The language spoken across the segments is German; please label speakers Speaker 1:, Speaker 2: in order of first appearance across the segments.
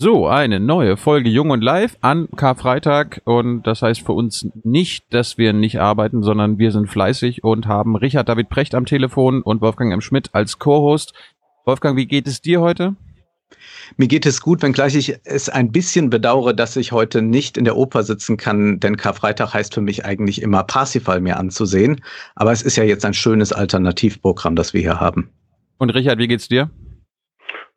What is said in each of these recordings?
Speaker 1: So, eine neue Folge Jung und Live an Karfreitag. Und das heißt für uns nicht, dass wir nicht arbeiten, sondern wir sind fleißig und haben Richard David Precht am Telefon und Wolfgang M. Schmidt als Co-Host. Wolfgang, wie geht es dir heute?
Speaker 2: Mir geht es gut, wenngleich ich es ein bisschen bedauere, dass ich heute nicht in der Oper sitzen kann, denn Karfreitag heißt für mich eigentlich immer Parsifal mir anzusehen. Aber es ist ja jetzt ein schönes Alternativprogramm, das wir hier haben.
Speaker 1: Und Richard, wie geht's dir?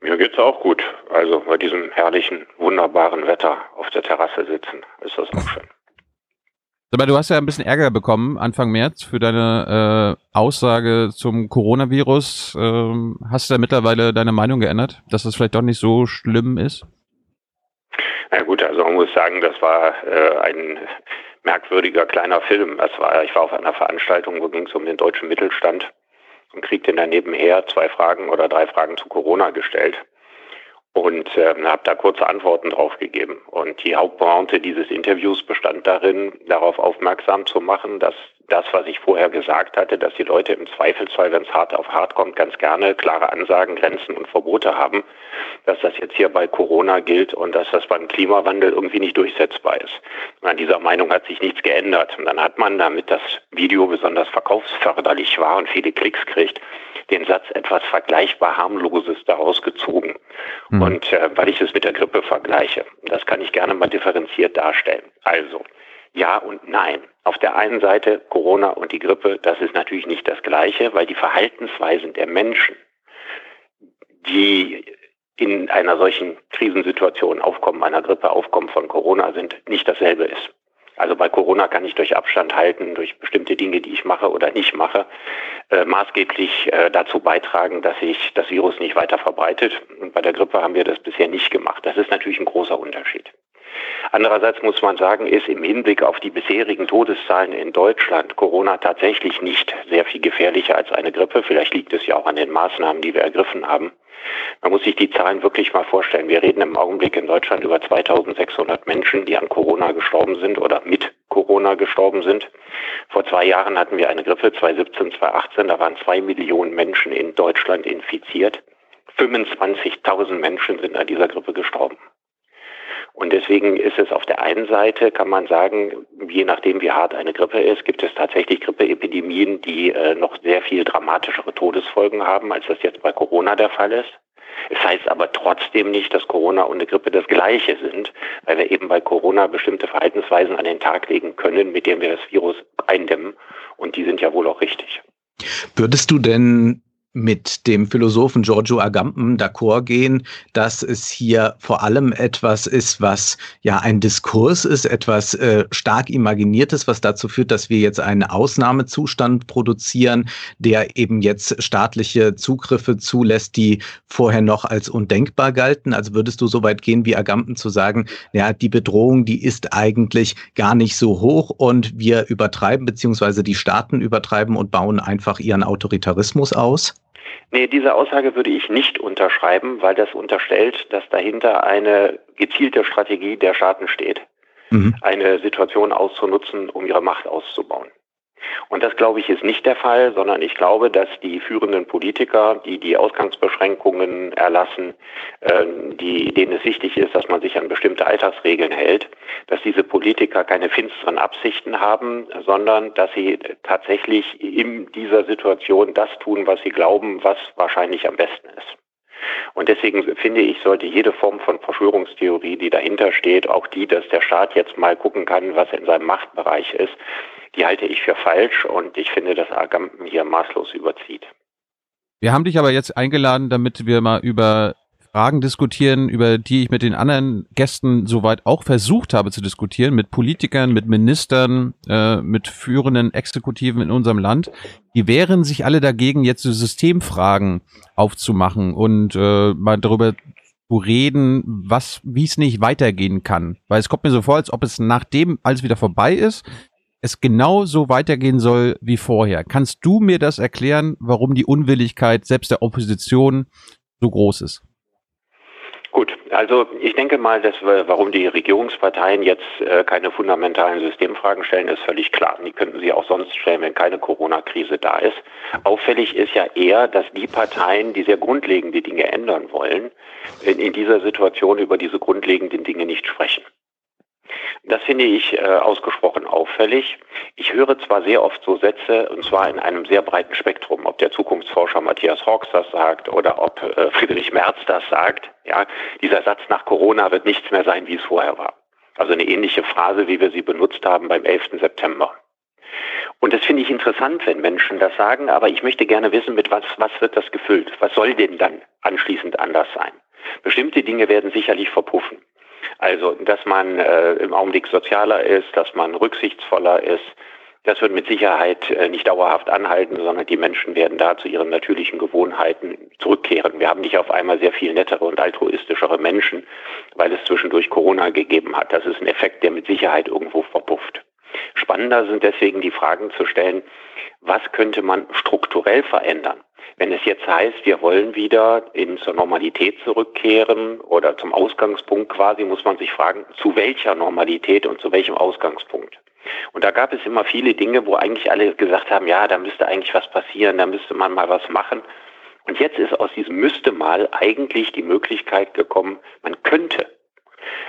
Speaker 3: Mir geht's auch gut. Also bei diesem herrlichen, wunderbaren Wetter auf der Terrasse sitzen, ist das auch schön.
Speaker 1: Aber du hast ja ein bisschen Ärger bekommen Anfang März für deine äh, Aussage zum Coronavirus. Ähm, hast du da mittlerweile deine Meinung geändert, dass das vielleicht doch nicht so schlimm ist?
Speaker 3: Na gut, also man muss sagen, das war äh, ein merkwürdiger kleiner Film. Das war, ich war auf einer Veranstaltung, wo ging es um den deutschen Mittelstand und kriegte dann nebenher zwei Fragen oder drei Fragen zu Corona gestellt und äh, habe da kurze Antworten drauf gegeben. Und die Hauptpointe dieses Interviews bestand darin, darauf aufmerksam zu machen, dass das, was ich vorher gesagt hatte, dass die Leute im Zweifelsfall, wenn es hart auf hart kommt, ganz gerne klare Ansagen, Grenzen und Verbote haben, dass das jetzt hier bei Corona gilt und dass das beim Klimawandel irgendwie nicht durchsetzbar ist. Und an dieser Meinung hat sich nichts geändert. Und dann hat man, damit das Video besonders verkaufsförderlich war und viele Klicks kriegt, den Satz etwas vergleichbar harmloses daraus gezogen. Mhm. Und äh, weil ich es mit der Grippe vergleiche, das kann ich gerne mal differenziert darstellen. Also, ja und nein. Auf der einen Seite Corona und die Grippe, das ist natürlich nicht das Gleiche, weil die Verhaltensweisen der Menschen, die in einer solchen Krisensituation aufkommen, einer Grippe aufkommen von Corona sind, nicht dasselbe ist. Also bei Corona kann ich durch Abstand halten, durch bestimmte Dinge, die ich mache oder nicht mache, äh, maßgeblich äh, dazu beitragen, dass sich das Virus nicht weiter verbreitet. Und bei der Grippe haben wir das bisher nicht gemacht. Das ist natürlich ein großer Unterschied. Andererseits muss man sagen, ist im Hinblick auf die bisherigen Todeszahlen in Deutschland Corona tatsächlich nicht sehr viel gefährlicher als eine Grippe. Vielleicht liegt es ja auch an den Maßnahmen, die wir ergriffen haben. Man muss sich die Zahlen wirklich mal vorstellen. Wir reden im Augenblick in Deutschland über 2600 Menschen, die an Corona gestorben sind oder mit Corona gestorben sind. Vor zwei Jahren hatten wir eine Grippe, 2017, 2018, da waren zwei Millionen Menschen in Deutschland infiziert. 25.000 Menschen sind an dieser Grippe gestorben. Und deswegen ist es auf der einen Seite, kann man sagen, je nachdem wie hart eine Grippe ist, gibt es tatsächlich Grippeepidemien, die äh, noch sehr viel dramatischere Todesfolgen haben, als das jetzt bei Corona der Fall ist. Es heißt aber trotzdem nicht, dass Corona und eine Grippe das Gleiche sind, weil wir eben bei Corona bestimmte Verhaltensweisen an den Tag legen können, mit denen wir das Virus eindämmen. Und die sind ja wohl auch richtig.
Speaker 2: Würdest du denn mit dem Philosophen Giorgio Agamben d'accord gehen, dass es hier vor allem etwas ist, was ja ein Diskurs ist, etwas äh, stark imaginiertes, was dazu führt, dass wir jetzt einen Ausnahmezustand produzieren, der eben jetzt staatliche Zugriffe zulässt, die vorher noch als undenkbar galten. Also würdest du so weit gehen wie Agamben zu sagen, ja, die Bedrohung, die ist eigentlich gar nicht so hoch und wir übertreiben, beziehungsweise die Staaten übertreiben und bauen einfach ihren Autoritarismus aus?
Speaker 3: Nee, diese Aussage würde ich nicht unterschreiben, weil das unterstellt, dass dahinter eine gezielte Strategie der Staaten steht, mhm. eine Situation auszunutzen, um ihre Macht auszubauen. Und das, glaube ich, ist nicht der Fall, sondern ich glaube, dass die führenden Politiker, die die Ausgangsbeschränkungen erlassen, äh, die, denen es wichtig ist, dass man sich an bestimmte Alltagsregeln hält, dass diese Politiker keine finsteren Absichten haben, sondern dass sie tatsächlich in dieser Situation das tun, was sie glauben, was wahrscheinlich am besten ist. Und deswegen finde ich, sollte jede Form von Verschwörungstheorie, die dahinter steht, auch die, dass der Staat jetzt mal gucken kann, was in seinem Machtbereich ist, die halte ich für falsch und ich finde, dass Agamben hier maßlos überzieht.
Speaker 1: Wir haben dich aber jetzt eingeladen, damit wir mal über Fragen diskutieren, über die ich mit den anderen Gästen soweit auch versucht habe zu diskutieren, mit Politikern, mit Ministern, äh, mit führenden Exekutiven in unserem Land. Die wehren sich alle dagegen, jetzt Systemfragen aufzumachen und äh, mal darüber zu reden, was, wie es nicht weitergehen kann. Weil es kommt mir so vor, als ob es nachdem alles wieder vorbei ist, es genau so weitergehen soll wie vorher. Kannst du mir das erklären, warum die Unwilligkeit selbst der Opposition so groß ist?
Speaker 3: Gut, Also ich denke mal, dass wir, warum die Regierungsparteien jetzt äh, keine fundamentalen Systemfragen stellen, ist völlig klar. Die könnten sie auch sonst stellen, wenn keine Corona-Krise da ist. Auffällig ist ja eher, dass die Parteien, die sehr grundlegende Dinge ändern wollen, in, in dieser Situation über diese grundlegenden Dinge nicht sprechen. Das finde ich äh, ausgesprochen auffällig. Ich höre zwar sehr oft so Sätze, und zwar in einem sehr breiten Spektrum, ob der Zukunftsforscher Matthias Hawks das sagt oder ob äh, Friedrich Merz das sagt. Ja, dieser Satz nach Corona wird nichts mehr sein, wie es vorher war. Also eine ähnliche Phrase, wie wir sie benutzt haben beim 11. September. Und das finde ich interessant, wenn Menschen das sagen, aber ich möchte gerne wissen, mit was, was wird das gefüllt? Was soll denn dann anschließend anders sein? Bestimmte Dinge werden sicherlich verpuffen. Also, dass man äh, im Augenblick sozialer ist, dass man rücksichtsvoller ist, das wird mit Sicherheit äh, nicht dauerhaft anhalten, sondern die Menschen werden da zu ihren natürlichen Gewohnheiten zurückkehren. Wir haben nicht auf einmal sehr viel nettere und altruistischere Menschen, weil es zwischendurch Corona gegeben hat. Das ist ein Effekt, der mit Sicherheit irgendwo verpufft. Spannender sind deswegen die Fragen zu stellen, was könnte man strukturell verändern? Wenn es jetzt heißt, wir wollen wieder in zur Normalität zurückkehren oder zum Ausgangspunkt quasi, muss man sich fragen, zu welcher Normalität und zu welchem Ausgangspunkt. Und da gab es immer viele Dinge, wo eigentlich alle gesagt haben, ja, da müsste eigentlich was passieren, da müsste man mal was machen. Und jetzt ist aus diesem müsste mal eigentlich die Möglichkeit gekommen, man könnte.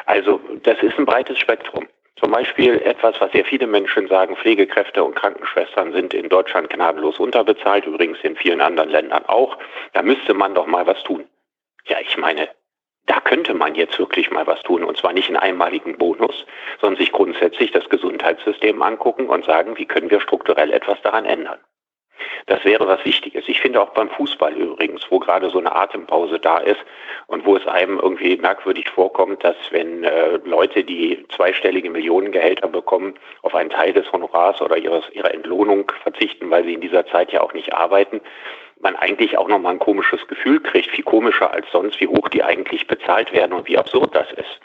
Speaker 3: Also das ist ein breites Spektrum. Zum Beispiel etwas, was sehr viele Menschen sagen, Pflegekräfte und Krankenschwestern sind in Deutschland gnadenlos unterbezahlt, übrigens in vielen anderen Ländern auch. Da müsste man doch mal was tun. Ja, ich meine, da könnte man jetzt wirklich mal was tun, und zwar nicht einen einmaligen Bonus, sondern sich grundsätzlich das Gesundheitssystem angucken und sagen, wie können wir strukturell etwas daran ändern. Das wäre was Wichtiges. Ich finde auch beim Fußball übrigens, wo gerade so eine Atempause da ist und wo es einem irgendwie merkwürdig vorkommt, dass wenn äh, Leute, die zweistellige Millionengehälter bekommen, auf einen Teil des Honorars oder ihres, ihrer Entlohnung verzichten, weil sie in dieser Zeit ja auch nicht arbeiten, man eigentlich auch nochmal ein komisches Gefühl kriegt, viel komischer als sonst, wie hoch die eigentlich bezahlt werden und wie absurd das ist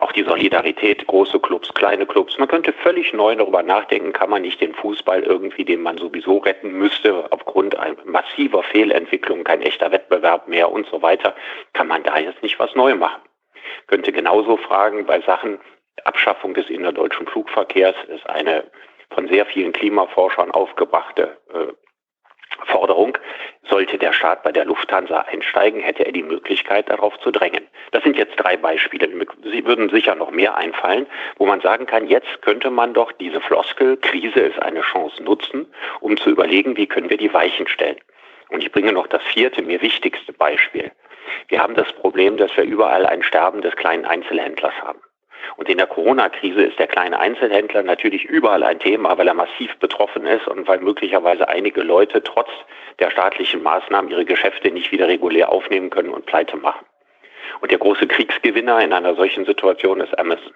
Speaker 3: auch die Solidarität, große Clubs, kleine Clubs. Man könnte völlig neu darüber nachdenken, kann man nicht den Fußball irgendwie, den man sowieso retten müsste, aufgrund massiver Fehlentwicklung, kein echter Wettbewerb mehr und so weiter, kann man da jetzt nicht was neu machen. Könnte genauso fragen bei Sachen, Abschaffung des innerdeutschen Flugverkehrs ist eine von sehr vielen Klimaforschern aufgebrachte äh, Forderung, sollte der Staat bei der Lufthansa einsteigen, hätte er die Möglichkeit, darauf zu drängen. Das sind jetzt drei Beispiele. Sie würden sicher noch mehr einfallen, wo man sagen kann, jetzt könnte man doch diese Floskel, Krise ist eine Chance nutzen, um zu überlegen, wie können wir die Weichen stellen. Und ich bringe noch das vierte, mir wichtigste Beispiel. Wir haben das Problem, dass wir überall ein Sterben des kleinen Einzelhändlers haben. Und in der Corona-Krise ist der kleine Einzelhändler natürlich überall ein Thema, weil er massiv betroffen ist und weil möglicherweise einige Leute trotz der staatlichen Maßnahmen ihre Geschäfte nicht wieder regulär aufnehmen können und pleite machen. Und der große Kriegsgewinner in einer solchen Situation ist Amazon.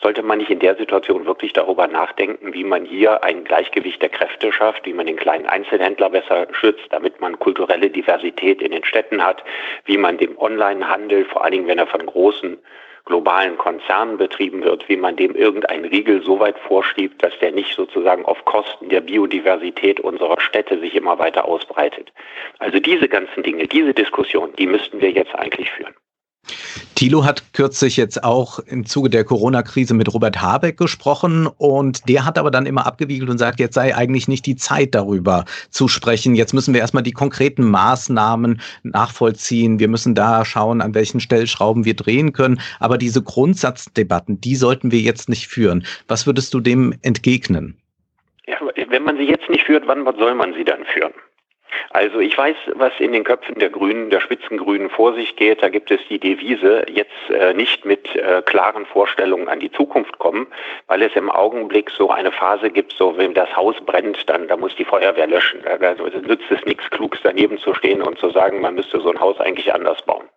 Speaker 3: Sollte man nicht in der Situation wirklich darüber nachdenken, wie man hier ein Gleichgewicht der Kräfte schafft, wie man den kleinen Einzelhändler besser schützt, damit man kulturelle Diversität in den Städten hat, wie man dem Onlinehandel, vor allen Dingen wenn er von großen globalen Konzernen betrieben wird, wie man dem irgendein Riegel so weit vorschiebt, dass der nicht sozusagen auf Kosten der Biodiversität unserer Städte sich immer weiter ausbreitet. Also diese ganzen Dinge, diese Diskussion, die müssten wir jetzt eigentlich führen.
Speaker 2: Thilo hat kürzlich jetzt auch im Zuge der Corona-Krise mit Robert Habeck gesprochen und der hat aber dann immer abgewiegelt und sagt, jetzt sei eigentlich nicht die Zeit darüber zu sprechen. Jetzt müssen wir erstmal die konkreten Maßnahmen nachvollziehen. Wir müssen da schauen, an welchen Stellschrauben wir drehen können. Aber diese Grundsatzdebatten, die sollten wir jetzt nicht führen. Was würdest du dem entgegnen?
Speaker 3: Ja, wenn man sie jetzt nicht führt, wann soll man sie dann führen? Also ich weiß, was in den Köpfen der Grünen, der Spitzengrünen vor sich geht. Da gibt es die Devise, jetzt äh, nicht mit äh, klaren Vorstellungen an die Zukunft kommen, weil es im Augenblick so eine Phase gibt, so wenn das Haus brennt, dann da muss die Feuerwehr löschen. Da, da nützt es nichts Kluges daneben zu stehen und zu sagen, man müsste so ein Haus eigentlich anders bauen.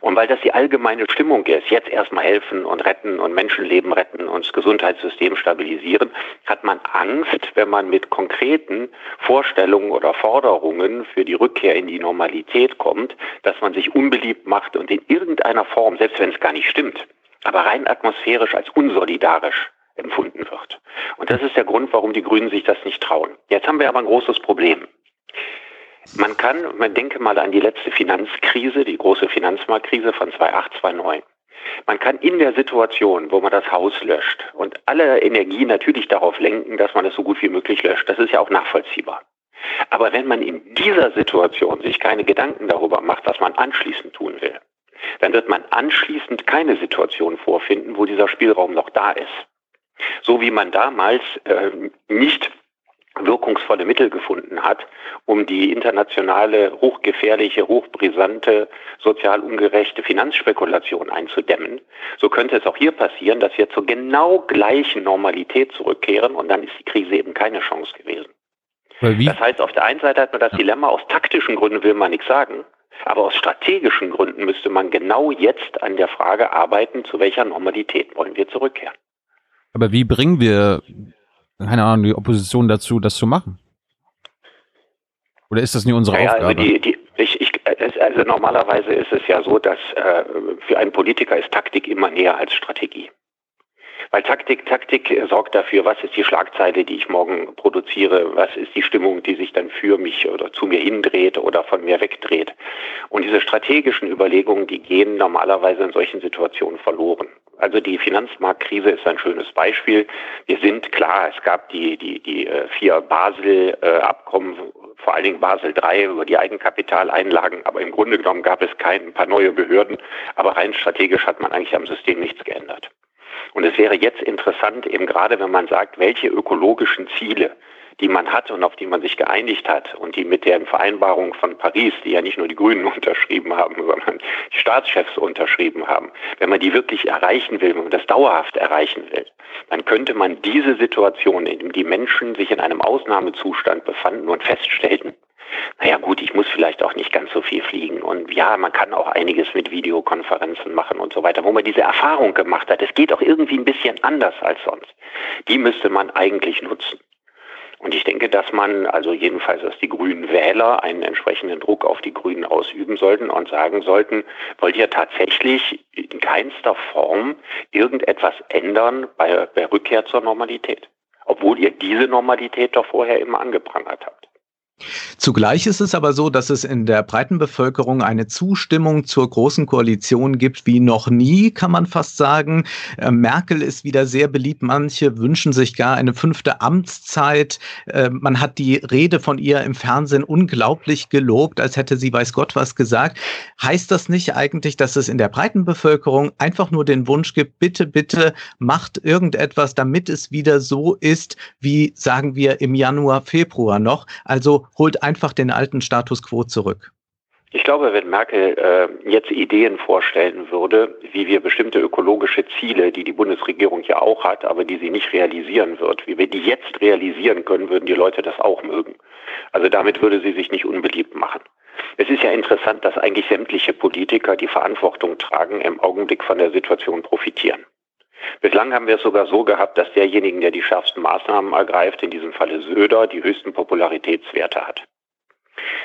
Speaker 3: Und weil das die allgemeine Stimmung ist, jetzt erstmal helfen und retten und Menschenleben retten und das Gesundheitssystem stabilisieren, hat man Angst, wenn man mit konkreten Vorstellungen oder Forderungen für die Rückkehr in die Normalität kommt, dass man sich unbeliebt macht und in irgendeiner Form, selbst wenn es gar nicht stimmt, aber rein atmosphärisch als unsolidarisch empfunden wird. Und das ist der Grund, warum die Grünen sich das nicht trauen. Jetzt haben wir aber ein großes Problem. Man kann, man denke mal an die letzte Finanzkrise, die große Finanzmarktkrise von 2008, 2009. Man kann in der Situation, wo man das Haus löscht und alle Energie natürlich darauf lenken, dass man es so gut wie möglich löscht. Das ist ja auch nachvollziehbar. Aber wenn man in dieser Situation sich keine Gedanken darüber macht, was man anschließend tun will, dann wird man anschließend keine Situation vorfinden, wo dieser Spielraum noch da ist. So wie man damals äh, nicht wirkungsvolle Mittel gefunden hat, um die internationale, hochgefährliche, hochbrisante, sozial ungerechte Finanzspekulation einzudämmen, so könnte es auch hier passieren, dass wir zur genau gleichen Normalität zurückkehren und dann ist die Krise eben keine Chance gewesen. Das heißt, auf der einen Seite hat man das Dilemma, aus taktischen Gründen will man nichts sagen, aber aus strategischen Gründen müsste man genau jetzt an der Frage arbeiten, zu welcher Normalität wollen wir zurückkehren.
Speaker 1: Aber wie bringen wir keine Ahnung, die Opposition dazu, das zu machen? Oder ist das nicht unsere naja, also Aufgabe?
Speaker 3: Also, die, die, ich, ich, also normalerweise ist es ja so, dass äh, für einen Politiker ist Taktik immer näher als Strategie. Weil Taktik, Taktik sorgt dafür, was ist die Schlagzeile, die ich morgen produziere, was ist die Stimmung, die sich dann für mich oder zu mir hindreht oder von mir wegdreht. Und diese strategischen Überlegungen, die gehen normalerweise in solchen Situationen verloren. Also die Finanzmarktkrise ist ein schönes Beispiel. Wir sind klar, es gab die, die, die äh, vier Basel-Abkommen, vor allen Dingen Basel III über die Eigenkapitaleinlagen, aber im Grunde genommen gab es kein paar neue Behörden, aber rein strategisch hat man eigentlich am System nichts geändert. Und es wäre jetzt interessant, eben gerade wenn man sagt, welche ökologischen Ziele die man hat und auf die man sich geeinigt hat und die mit der Vereinbarung von Paris, die ja nicht nur die Grünen unterschrieben haben, sondern die Staatschefs unterschrieben haben, wenn man die wirklich erreichen will, wenn man das dauerhaft erreichen will, dann könnte man diese Situation, in der die Menschen sich in einem Ausnahmezustand befanden und feststellten, naja gut, ich muss vielleicht auch nicht ganz so viel fliegen. Und ja, man kann auch einiges mit Videokonferenzen machen und so weiter, wo man diese Erfahrung gemacht hat. Es geht auch irgendwie ein bisschen anders als sonst. Die müsste man eigentlich nutzen. Und ich denke, dass man, also jedenfalls, dass die grünen Wähler einen entsprechenden Druck auf die Grünen ausüben sollten und sagen sollten, wollt ihr tatsächlich in keinster Form irgendetwas ändern bei, bei Rückkehr zur Normalität? Obwohl ihr diese Normalität doch vorher immer angeprangert habt.
Speaker 2: Zugleich ist es aber so, dass es in der breiten Bevölkerung eine Zustimmung zur großen Koalition gibt wie noch nie, kann man fast sagen. Äh, Merkel ist wieder sehr beliebt. Manche wünschen sich gar eine fünfte Amtszeit. Äh, man hat die Rede von ihr im Fernsehen unglaublich gelobt, als hätte sie weiß Gott was gesagt. Heißt das nicht eigentlich, dass es in der breiten Bevölkerung einfach nur den Wunsch gibt, bitte, bitte macht irgendetwas, damit es wieder so ist, wie sagen wir im Januar, Februar noch? Also holt einfach den alten Status quo zurück.
Speaker 3: Ich glaube, wenn Merkel äh, jetzt Ideen vorstellen würde, wie wir bestimmte ökologische Ziele, die die Bundesregierung ja auch hat, aber die sie nicht realisieren wird, wie wir die jetzt realisieren können, würden die Leute das auch mögen. Also damit würde sie sich nicht unbeliebt machen. Es ist ja interessant, dass eigentlich sämtliche Politiker, die Verantwortung tragen, im Augenblick von der Situation profitieren. Bislang haben wir es sogar so gehabt, dass derjenige, der die schärfsten Maßnahmen ergreift, in diesem Falle Söder, die höchsten Popularitätswerte hat.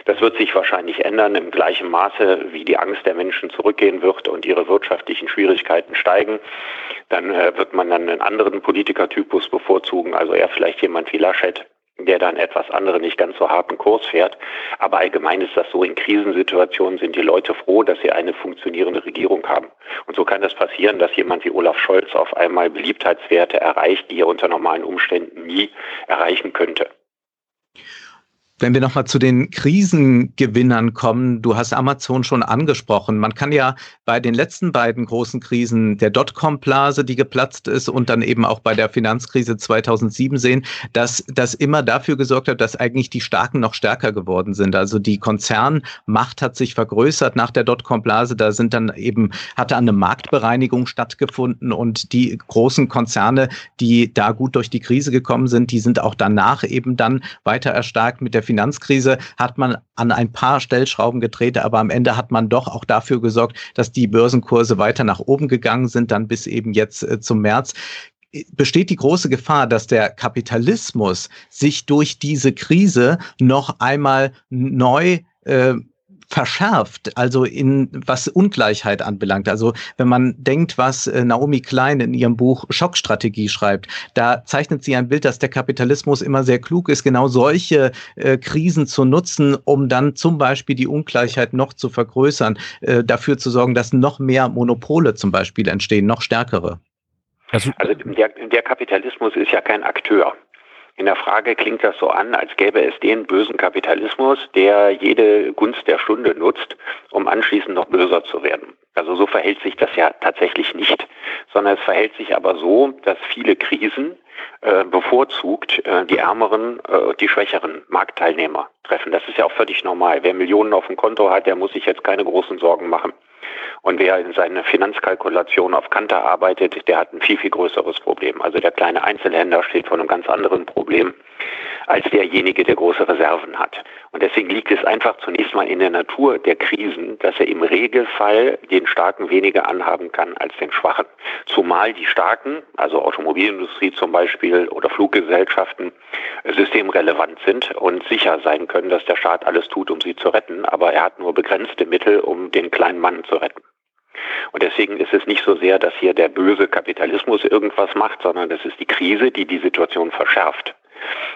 Speaker 3: Das wird sich wahrscheinlich ändern im gleichen Maße, wie die Angst der Menschen zurückgehen wird und ihre wirtschaftlichen Schwierigkeiten steigen. Dann äh, wird man dann einen anderen Politikertypus bevorzugen, also eher vielleicht jemand wie Laschet, der dann etwas anderen, nicht ganz so harten Kurs fährt. Aber allgemein ist das so, in Krisensituationen sind die Leute froh, dass sie eine funktionierende Regierung haben. Und so kann das passieren, dass jemand wie Olaf Scholz auf einmal Beliebtheitswerte erreicht, die er unter normalen Umständen nie erreichen könnte.
Speaker 2: Wenn wir nochmal zu den Krisengewinnern kommen, du hast Amazon schon angesprochen. Man kann ja bei den letzten beiden großen Krisen der Dotcom-Blase, die geplatzt ist, und dann eben auch bei der Finanzkrise 2007 sehen, dass das immer dafür gesorgt hat, dass eigentlich die Starken noch stärker geworden sind. Also die Konzernmacht hat sich vergrößert nach der Dotcom-Blase. Da sind dann eben, hatte eine Marktbereinigung stattgefunden und die großen Konzerne, die da gut durch die Krise gekommen sind, die sind auch danach eben dann weiter erstarkt mit der Finanzkrise hat man an ein paar Stellschrauben gedreht, aber am Ende hat man doch auch dafür gesorgt, dass die Börsenkurse weiter nach oben gegangen sind, dann bis eben jetzt äh, zum März. Besteht die große Gefahr, dass der Kapitalismus sich durch diese Krise noch einmal neu äh, verschärft, also in was Ungleichheit anbelangt. Also wenn man denkt, was äh, Naomi Klein in ihrem Buch Schockstrategie schreibt, da zeichnet sie ein Bild, dass der Kapitalismus immer sehr klug ist, genau solche äh, Krisen zu nutzen, um dann zum Beispiel die Ungleichheit noch zu vergrößern, äh, dafür zu sorgen, dass noch mehr Monopole zum Beispiel entstehen, noch stärkere.
Speaker 3: Also, also der, der Kapitalismus ist ja kein Akteur. In der Frage klingt das so an, als gäbe es den bösen Kapitalismus, der jede Gunst der Stunde nutzt, um anschließend noch böser zu werden. Also so verhält sich das ja tatsächlich nicht, sondern es verhält sich aber so, dass viele Krisen äh, bevorzugt äh, die ärmeren, äh, die schwächeren Marktteilnehmer treffen. Das ist ja auch völlig normal. Wer Millionen auf dem Konto hat, der muss sich jetzt keine großen Sorgen machen. Und wer in seiner Finanzkalkulation auf Kante arbeitet, der hat ein viel, viel größeres Problem. Also der kleine Einzelhändler steht vor einem ganz anderen Problem als derjenige, der große Reserven hat. Und deswegen liegt es einfach zunächst mal in der Natur der Krisen, dass er im Regelfall den Starken weniger anhaben kann als den Schwachen. Zumal die Starken, also Automobilindustrie zum Beispiel oder Fluggesellschaften, systemrelevant sind und sicher sein können, dass der Staat alles tut, um sie zu retten. Aber er hat nur begrenzte Mittel, um den kleinen Mann zu retten. Und deswegen ist es nicht so sehr, dass hier der böse Kapitalismus irgendwas macht, sondern es ist die Krise, die die Situation verschärft.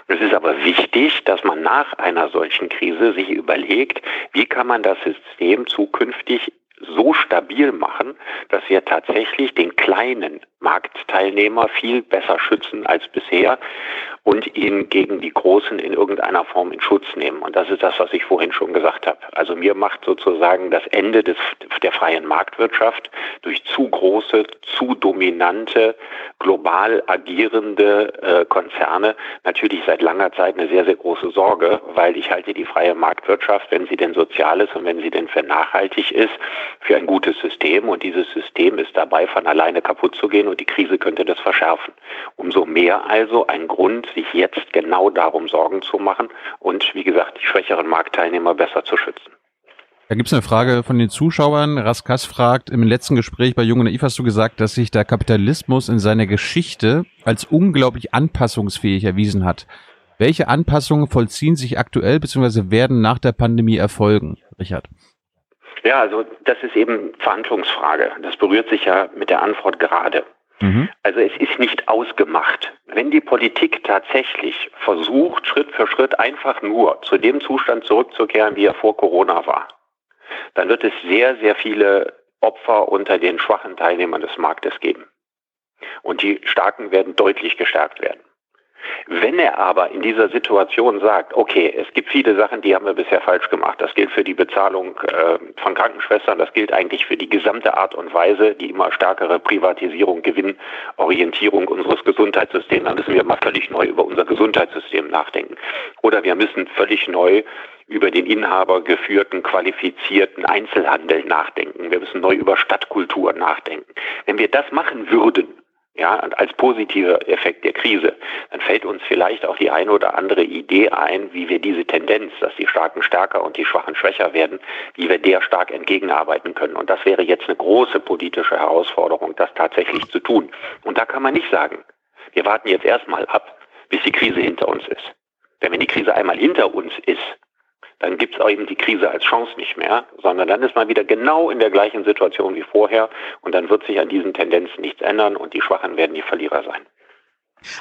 Speaker 3: Es ist aber wichtig, dass man nach einer solchen Krise sich überlegt, wie kann man das System zukünftig so stabil machen, dass wir tatsächlich den kleinen Marktteilnehmer viel besser schützen als bisher und ihn gegen die Großen in irgendeiner Form in Schutz nehmen. Und das ist das, was ich vorhin schon gesagt habe. Also mir macht sozusagen das Ende des, der freien Marktwirtschaft durch zu große, zu dominante, global agierende äh, Konzerne natürlich seit langer Zeit eine sehr, sehr große Sorge, weil ich halte die freie Marktwirtschaft, wenn sie denn sozial ist und wenn sie denn für nachhaltig ist, für ein gutes System. Und dieses System ist dabei, von alleine kaputt zu gehen und die Krise könnte das verschärfen. Umso mehr also ein Grund, sich jetzt genau darum Sorgen zu machen und, wie gesagt, die schwächeren Marktteilnehmer besser zu schützen.
Speaker 1: Da gibt es eine Frage von den Zuschauern. Raskas fragt, im letzten Gespräch bei Jung und Naiv hast du gesagt, dass sich der Kapitalismus in seiner Geschichte als unglaublich anpassungsfähig erwiesen hat. Welche Anpassungen vollziehen sich aktuell bzw. werden nach der Pandemie erfolgen, Richard?
Speaker 3: Ja, also das ist eben Verhandlungsfrage. Das berührt sich ja mit der Antwort gerade. Mhm. Also es ist nicht ausgemacht. Wenn die Politik tatsächlich versucht, Schritt für Schritt einfach nur zu dem Zustand zurückzukehren, wie er vor Corona war, dann wird es sehr, sehr viele Opfer unter den schwachen Teilnehmern des Marktes geben. Und die Starken werden deutlich gestärkt werden. Wenn er aber in dieser Situation sagt, okay, es gibt viele Sachen, die haben wir bisher falsch gemacht. Das gilt für die Bezahlung äh, von Krankenschwestern, das gilt eigentlich für die gesamte Art und Weise, die immer stärkere Privatisierung, Gewinnorientierung unseres Gesundheitssystems. Dann müssen wir mal völlig neu über unser Gesundheitssystem nachdenken. Oder wir müssen völlig neu über den Inhaber geführten, qualifizierten Einzelhandel nachdenken. Wir müssen neu über Stadtkultur nachdenken. Wenn wir das machen würden, ja, als positiver Effekt der Krise, dann fällt uns vielleicht auch die eine oder andere Idee ein, wie wir diese Tendenz, dass die Starken stärker und die Schwachen schwächer werden, wie wir der stark entgegenarbeiten können. Und das wäre jetzt eine große politische Herausforderung, das tatsächlich zu tun. Und da kann man nicht sagen, wir warten jetzt erstmal ab, bis die Krise hinter uns ist. Denn wenn die Krise einmal hinter uns ist, dann gibt es auch eben die Krise als Chance nicht mehr, sondern dann ist man wieder genau in der gleichen Situation wie vorher und dann wird sich an diesen Tendenzen nichts ändern und die Schwachen werden die Verlierer sein.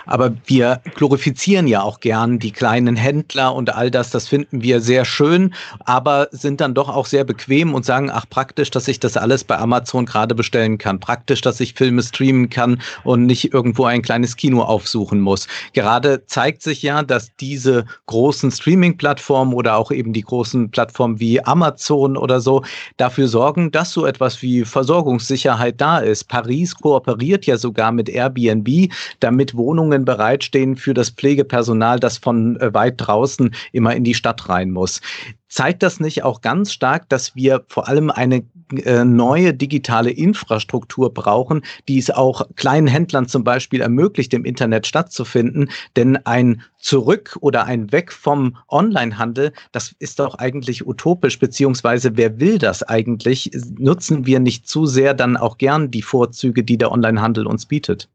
Speaker 2: Aber wir glorifizieren ja auch gern die kleinen Händler und all das, das finden wir sehr schön, aber sind dann doch auch sehr bequem und sagen, ach praktisch, dass ich das alles bei Amazon gerade bestellen kann, praktisch, dass ich Filme streamen kann und nicht irgendwo ein kleines Kino aufsuchen muss. Gerade zeigt sich ja, dass diese großen Streaming-Plattformen oder auch eben die großen Plattformen wie Amazon oder so dafür sorgen, dass so etwas wie Versorgungssicherheit da ist. Paris kooperiert ja sogar mit Airbnb, damit wo Wohnungen bereitstehen für das Pflegepersonal, das von äh, weit draußen immer in die Stadt rein muss. Zeigt das nicht auch ganz stark, dass wir vor allem eine äh, neue digitale Infrastruktur brauchen, die es auch kleinen Händlern zum Beispiel ermöglicht, im Internet stattzufinden? Denn ein Zurück oder ein Weg vom Onlinehandel, das ist doch eigentlich utopisch, beziehungsweise wer will das eigentlich? Nutzen wir nicht zu sehr dann auch gern die Vorzüge, die der Onlinehandel uns bietet?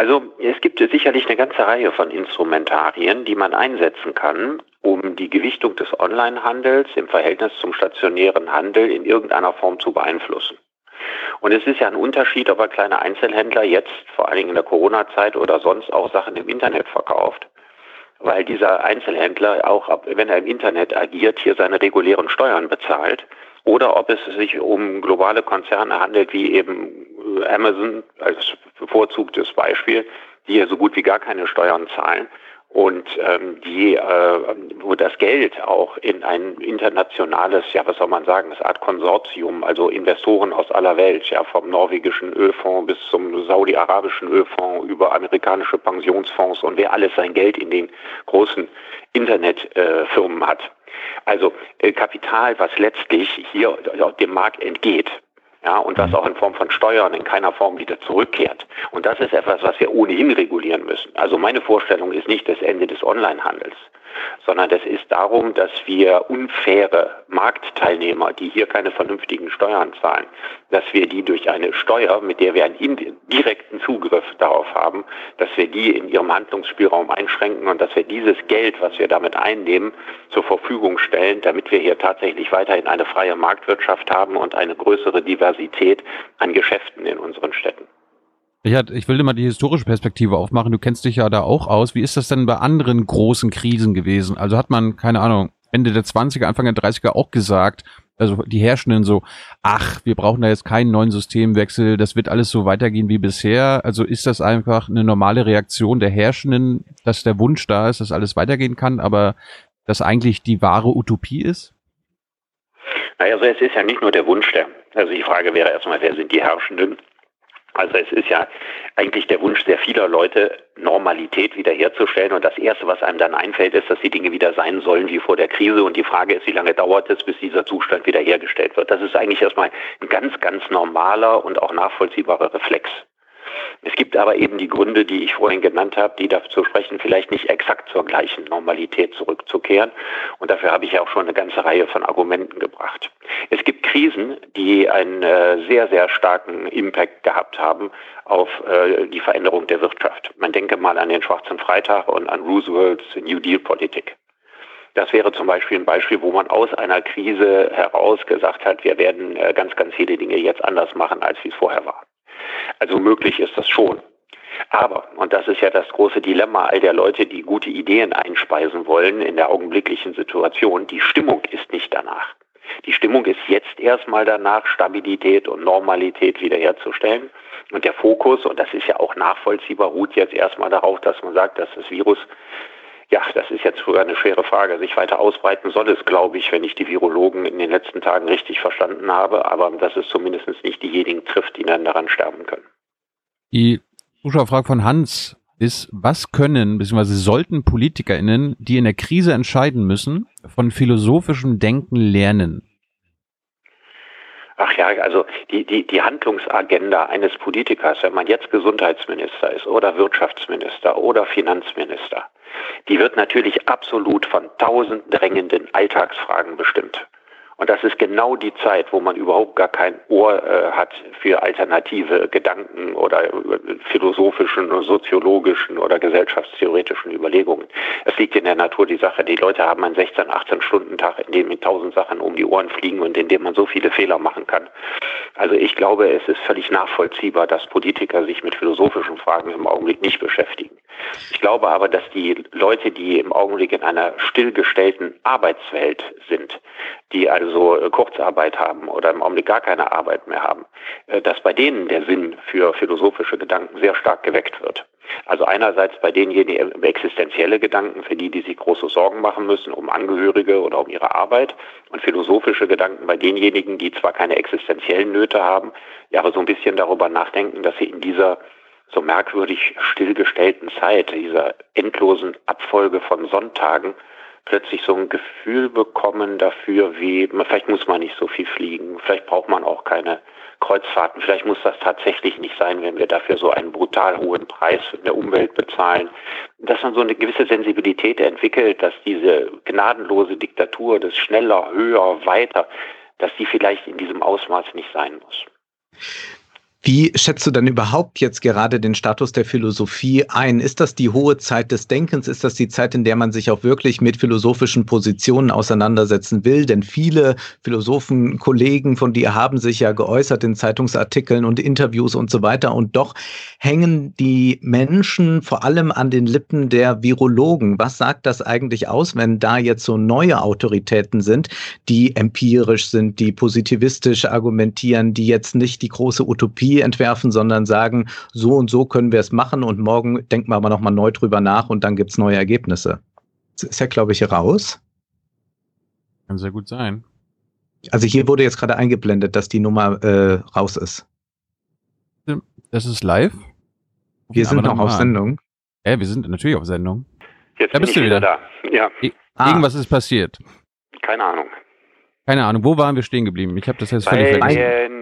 Speaker 3: Also es gibt sicherlich eine ganze Reihe von Instrumentarien, die man einsetzen kann, um die Gewichtung des Onlinehandels im Verhältnis zum stationären Handel in irgendeiner Form zu beeinflussen. Und es ist ja ein Unterschied, ob ein kleiner Einzelhändler jetzt, vor allen Dingen in der Corona-Zeit oder sonst auch Sachen im Internet verkauft. Weil dieser Einzelhändler auch, wenn er im Internet agiert, hier seine regulären Steuern bezahlt. Oder ob es sich um globale Konzerne handelt, wie eben Amazon als bevorzugtes Beispiel, die ja so gut wie gar keine Steuern zahlen und ähm, die, äh, wo das Geld auch in ein internationales, ja was soll man sagen, das Art Konsortium, also Investoren aus aller Welt, ja vom norwegischen Ölfonds bis zum saudi-arabischen Ölfonds über amerikanische Pensionsfonds und wer alles sein Geld in den großen Internetfirmen äh, hat. Also äh, Kapital, was letztlich hier dem Markt entgeht, ja, und das mhm. auch in Form von Steuern in keiner Form wieder zurückkehrt. Und das ist etwas, was wir ohnehin regulieren müssen. Also meine Vorstellung ist nicht das Ende des Onlinehandels sondern das ist darum, dass wir unfaire Marktteilnehmer, die hier keine vernünftigen Steuern zahlen, dass wir die durch eine Steuer, mit der wir einen direkten Zugriff darauf haben, dass wir die in ihrem Handlungsspielraum einschränken und dass wir dieses Geld, was wir damit einnehmen, zur Verfügung stellen, damit wir hier tatsächlich weiterhin eine freie Marktwirtschaft haben und eine größere Diversität an Geschäften in unseren Städten.
Speaker 1: Richard, ich will dir mal die historische Perspektive aufmachen. Du kennst dich ja da auch aus. Wie ist das denn bei anderen großen Krisen gewesen? Also hat man, keine Ahnung, Ende der 20er, Anfang der 30er auch gesagt, also die Herrschenden so, ach, wir brauchen da jetzt keinen neuen Systemwechsel, das wird alles so weitergehen wie bisher. Also ist das einfach eine normale Reaktion der Herrschenden, dass der Wunsch da ist, dass alles weitergehen kann, aber das eigentlich die wahre Utopie ist?
Speaker 3: Also es ist ja nicht nur der Wunsch der, also die Frage wäre erstmal, wer sind die Herrschenden? Also es ist ja eigentlich der Wunsch sehr vieler Leute, Normalität wiederherzustellen. Und das Erste, was einem dann einfällt, ist, dass die Dinge wieder sein sollen wie vor der Krise. Und die Frage ist, wie lange dauert es, bis dieser Zustand wiederhergestellt wird. Das ist eigentlich erstmal ein ganz, ganz normaler und auch nachvollziehbarer Reflex. Es gibt aber eben die Gründe, die ich vorhin genannt habe, die dazu sprechen, vielleicht nicht exakt zur gleichen Normalität zurückzukehren. Und dafür habe ich ja auch schon eine ganze Reihe von Argumenten gebracht. Es gibt Krisen, die einen äh, sehr, sehr starken Impact gehabt haben auf äh, die Veränderung der Wirtschaft. Man denke mal an den Schwarzen Freitag und an Roosevelts New Deal-Politik. Das wäre zum Beispiel ein Beispiel, wo man aus einer Krise heraus gesagt hat, wir werden äh, ganz, ganz viele Dinge jetzt anders machen, als wie es vorher war. Also möglich ist das schon. Aber, und das ist ja das große Dilemma all der Leute, die gute Ideen einspeisen wollen in der augenblicklichen Situation, die Stimmung ist nicht danach. Die Stimmung ist jetzt erstmal danach, Stabilität und Normalität wiederherzustellen. Und der Fokus, und das ist ja auch nachvollziehbar, ruht jetzt erstmal darauf, dass man sagt, dass das Virus ja, das ist jetzt früher eine schwere Frage. Sich weiter ausbreiten soll es, glaube ich, wenn ich die Virologen in den letzten Tagen richtig verstanden habe. Aber dass es zumindest nicht diejenigen trifft, die dann daran sterben können.
Speaker 1: Die Zuschauerfrage von Hans ist, was können bzw. sollten PolitikerInnen, die in der Krise entscheiden müssen, von philosophischem Denken lernen?
Speaker 3: Ach ja, also die, die, die Handlungsagenda eines Politikers, wenn man jetzt Gesundheitsminister ist oder Wirtschaftsminister oder Finanzminister, die wird natürlich absolut von tausend drängenden Alltagsfragen bestimmt. Und das ist genau die Zeit, wo man überhaupt gar kein Ohr äh, hat für alternative Gedanken oder äh, philosophischen, soziologischen oder gesellschaftstheoretischen Überlegungen. Es liegt in der Natur die Sache. Die Leute haben einen 16, 18 Stunden Tag, in dem mit tausend Sachen um die Ohren fliegen und in dem man so viele Fehler machen kann. Also ich glaube, es ist völlig nachvollziehbar, dass Politiker sich mit philosophischen Fragen im Augenblick nicht beschäftigen. Ich glaube aber, dass die Leute, die im Augenblick in einer stillgestellten Arbeitswelt sind, die also äh, Kurzarbeit haben oder im Augenblick gar keine Arbeit mehr haben, äh, dass bei denen der Sinn für philosophische Gedanken sehr stark geweckt wird. Also einerseits bei denjenigen existenzielle Gedanken, für die, die sich große Sorgen machen müssen, um Angehörige oder um ihre Arbeit und philosophische Gedanken bei denjenigen, die zwar keine existenziellen Nöte haben, ja aber so ein bisschen darüber nachdenken, dass sie in dieser so merkwürdig stillgestellten Zeit, dieser endlosen Abfolge von Sonntagen, plötzlich so ein Gefühl bekommen dafür, wie, vielleicht muss man nicht so viel fliegen, vielleicht braucht man auch keine Kreuzfahrten, vielleicht muss das tatsächlich nicht sein, wenn wir dafür so einen brutal hohen Preis in der Umwelt bezahlen. Dass man so eine gewisse Sensibilität entwickelt, dass diese gnadenlose Diktatur des schneller, höher, weiter, dass die vielleicht in diesem Ausmaß nicht sein muss.
Speaker 2: Wie schätzt du denn überhaupt jetzt gerade den Status der Philosophie ein? Ist das die hohe Zeit des Denkens? Ist das die Zeit, in der man sich auch wirklich mit philosophischen Positionen auseinandersetzen will? Denn viele Philosophen, Kollegen von dir haben sich ja geäußert in Zeitungsartikeln und Interviews und so weiter. Und doch hängen die Menschen vor allem an den Lippen der Virologen. Was sagt das eigentlich aus, wenn da jetzt so neue Autoritäten sind, die empirisch sind, die positivistisch argumentieren, die jetzt nicht die große Utopie entwerfen, sondern sagen, so und so können wir es machen und morgen denken wir aber nochmal neu drüber nach und dann gibt es neue Ergebnisse. Das ist ja, glaube ich, raus.
Speaker 1: Kann sehr gut sein.
Speaker 2: Also hier wurde jetzt gerade eingeblendet, dass die Nummer äh, raus ist.
Speaker 1: Das ist live?
Speaker 2: Wir sind noch auf Sendung.
Speaker 1: Ja, wir sind natürlich auf Sendung.
Speaker 3: Jetzt da bist du wieder, wieder da.
Speaker 1: Ja. Ah. Irgendwas ist passiert.
Speaker 3: Keine Ahnung.
Speaker 1: Keine Ahnung. Wo waren wir stehen geblieben? Ich habe das jetzt
Speaker 3: völlig vergessen.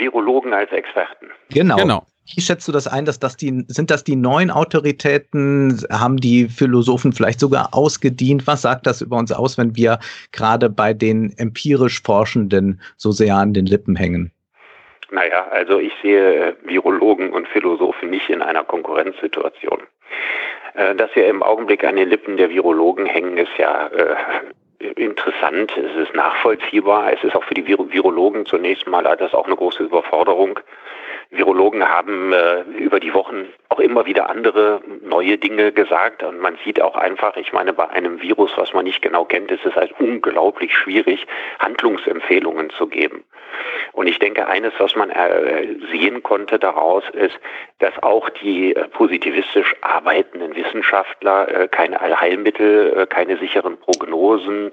Speaker 3: Virologen als Experten.
Speaker 2: Genau. genau. Wie schätzt du das ein, dass das die, sind das die neuen Autoritäten? Haben die Philosophen vielleicht sogar ausgedient? Was sagt das über uns aus, wenn wir gerade bei den empirisch Forschenden so sehr an den Lippen hängen?
Speaker 3: Naja, also ich sehe Virologen und Philosophen nicht in einer Konkurrenzsituation. Äh, dass wir im Augenblick an den Lippen der Virologen hängen, ist ja äh, interessant, es ist nachvollziehbar, es ist auch für die Virologen zunächst mal das auch eine große Überforderung. Virologen haben äh, über die Wochen auch immer wieder andere neue Dinge gesagt und man sieht auch einfach, ich meine, bei einem Virus, was man nicht genau kennt, ist es halt unglaublich schwierig, Handlungsempfehlungen zu geben. Und ich denke, eines, was man äh, sehen konnte daraus, ist, dass auch die äh, positivistisch arbeitenden Wissenschaftler äh, keine Allheilmittel, keine sicheren Prognosen,